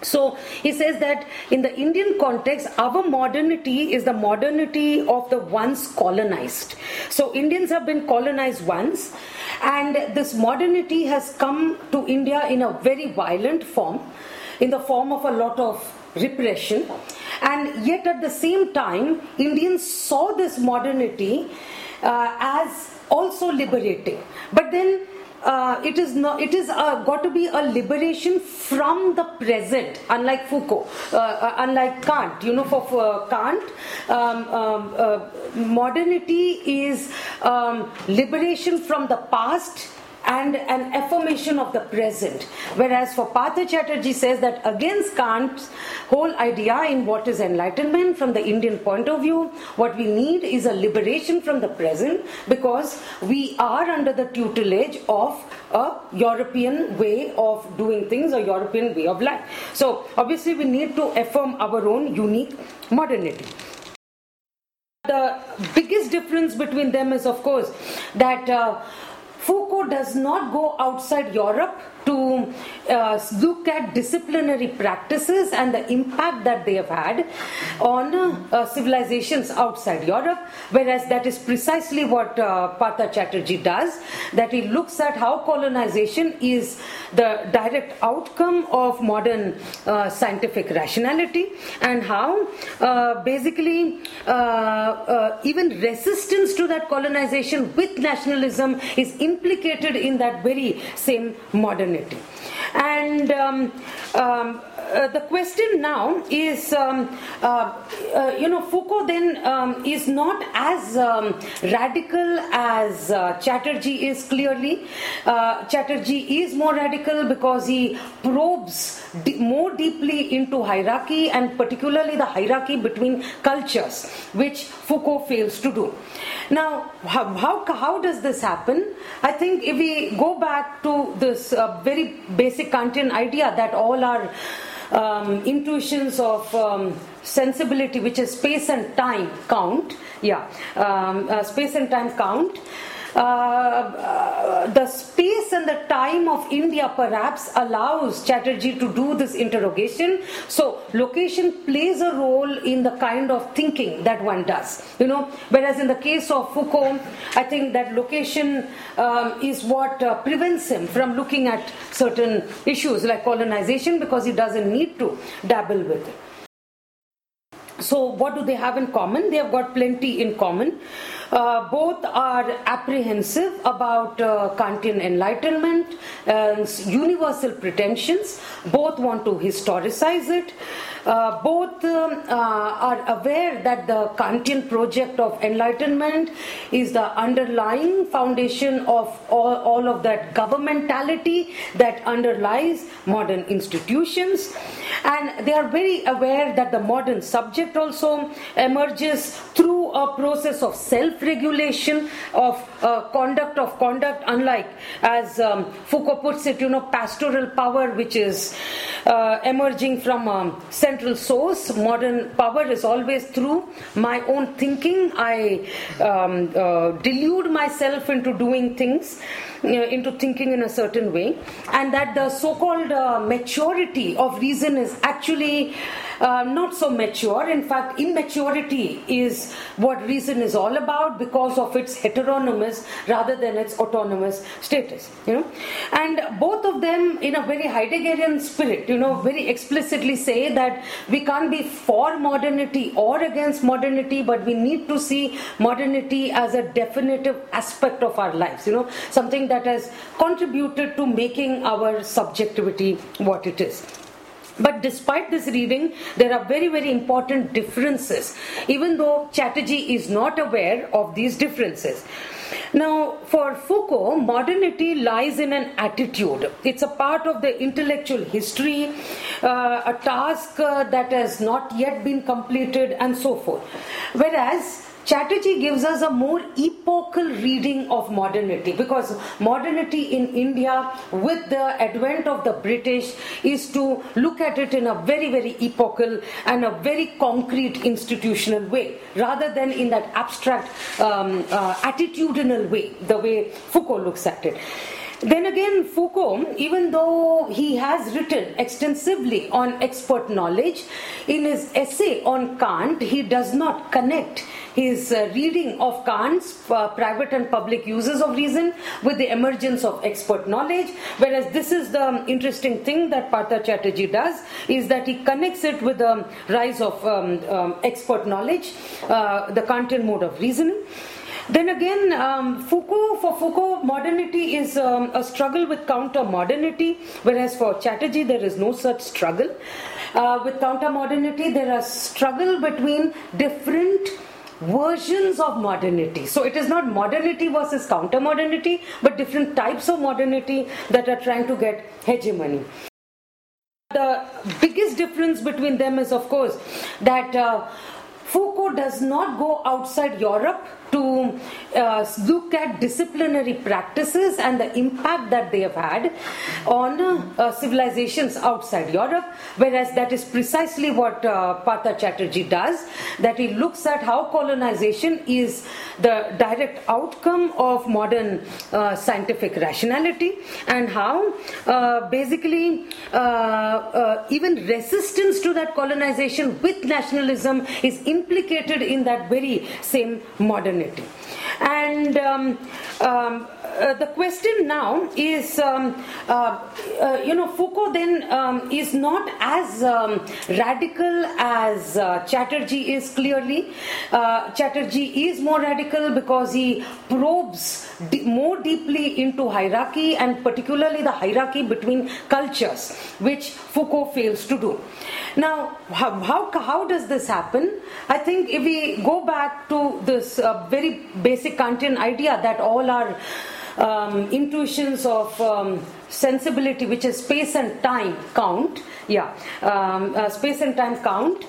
So he says that in the Indian context, our modernity is the modernity of the once colonized. So Indians have been colonized once, and this modernity has come to India in a very violent form in the form of a lot of repression. And yet, at the same time, Indians saw this modernity uh, as also liberating. But then uh, it is not it is uh, got to be a liberation from the present unlike foucault uh, uh unlike kant you know for, for kant um, um, uh, modernity is um, liberation from the past and an affirmation of the present. Whereas for Partha Chatterjee says that against Kant's whole idea in what is enlightenment from the Indian point of view, what we need is a liberation from the present because we are under the tutelage of a European way of doing things, a European way of life. So obviously we need to affirm our own unique modernity the biggest difference between them is of course that uh, Foucault does not go outside Europe to uh, look at disciplinary practices and the impact that they have had on uh, civilizations outside Europe, whereas that is precisely what uh, Partha Chatterjee does, that he looks at how colonization is the direct outcome of modern uh, scientific rationality and how uh, basically uh, even resistance to that colonization with nationalism is implicated in that very same modernity community. And um, um, uh, the question now is, um, uh, uh, you know, Foucault then um, is not as um, radical as uh, Chatterjee is clearly. Uh, Chatterjee is more radical because he probes more deeply into hierarchy and particularly the hierarchy between cultures, which Foucault fails to do. Now, how, how, how does this happen? I think if we go back to this uh, very basic Kantian idea that all our um, intuitions of um, sensibility, which is space and time count, yeah, um, uh, space and time count. Uh, uh, the space and the time of India perhaps allows Chatterjee to do this interrogation. So, location plays a role in the kind of thinking that one does. You know, whereas in the case of Foucault, I think that location um, is what uh, prevents him from looking at certain issues like colonization because he doesn't need to dabble with it. So, what do they have in common? They have got plenty in common. Uh, both are apprehensive about uh, Kantian enlightenment and universal pretensions. Both want to historicize it. Uh, both um, uh, are aware that the Kantian project of enlightenment is the underlying foundation of all, all of that governmentality that underlies modern institutions. And they are very aware that the modern subject also emerges through a process of self regulation, of uh, conduct of conduct, unlike, as um, Foucault puts it, you know, pastoral power, which is uh, emerging from a central source. Modern power is always through my own thinking. I um, uh, delude myself into doing things into thinking in a certain way, and that the so called uh, maturity of reason is actually uh, not so mature. In fact, immaturity is what reason is all about because of its heteronomous rather than its autonomous status. You know, and both of them, in a very Heideggerian spirit, you know, very explicitly say that we can't be for modernity or against modernity, but we need to see modernity as a definitive aspect of our lives. You know, something that has contributed to making our subjectivity what it is. But despite this reading, there are very, very important differences, even though Chatterjee is not aware of these differences. Now, for Foucault, modernity lies in an attitude. It's a part of the intellectual history, uh, a task uh, that has not yet been completed, and so forth. Whereas Chatterjee gives us a more epochal reading of modernity because modernity in India, with the advent of the British, is to look at it in a very, very epochal and a very concrete institutional way rather than in that abstract um, uh, attitudinal way, the way Foucault looks at it. Then again, Foucault, even though he has written extensively on expert knowledge, in his essay on Kant, he does not connect his uh, reading of Kant's uh, private and public uses of reason with the emergence of expert knowledge. Whereas this is the interesting thing that Partha Chatterjee does, is that he connects it with the rise of um, um, expert knowledge, uh, the Kantian mode of reasoning. Then again, um, Foucault, for Foucault, modernity is um, a struggle with counter modernity, whereas for Chatterjee, there is no such struggle. Uh, with counter modernity, there is struggle between different versions of modernity. So it is not modernity versus counter modernity, but different types of modernity that are trying to get hegemony. The biggest difference between them is, of course, that uh, Foucault does not go outside Europe to uh, look at disciplinary practices and the impact that they have had on uh, civilizations outside Europe, whereas that is precisely what uh, Partha Chatterjee does, that he looks at how colonization is the direct outcome of modern uh, scientific rationality and how uh, basically uh, uh, even resistance to that colonization with nationalism is implicated in that very same modern And um, um, uh, the question now is, um, uh, uh, you know, Foucault then um, is not as um, radical as uh, Chatterjee is clearly. Chatterjee is more radical because he probes more deeply into hierarchy and particularly the hierarchy between cultures, which Foucault fails to do. Now, how, how, how does this happen? I think if we go back to this very basic Kantian idea that all our um, intuitions of um, sensibility, which is space and time, count. Yeah, um, uh, space and time count.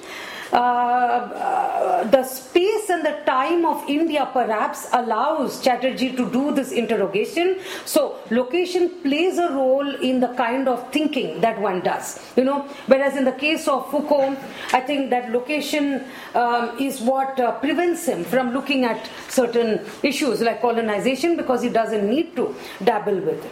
Uh, uh, the space and the time of India perhaps allows Chatterjee to do this interrogation. So, location plays a role in the kind of thinking that one does. You know, whereas in the case of Foucault, I think that location um, is what uh, prevents him from looking at certain issues like colonization because he doesn't need to dabble with it.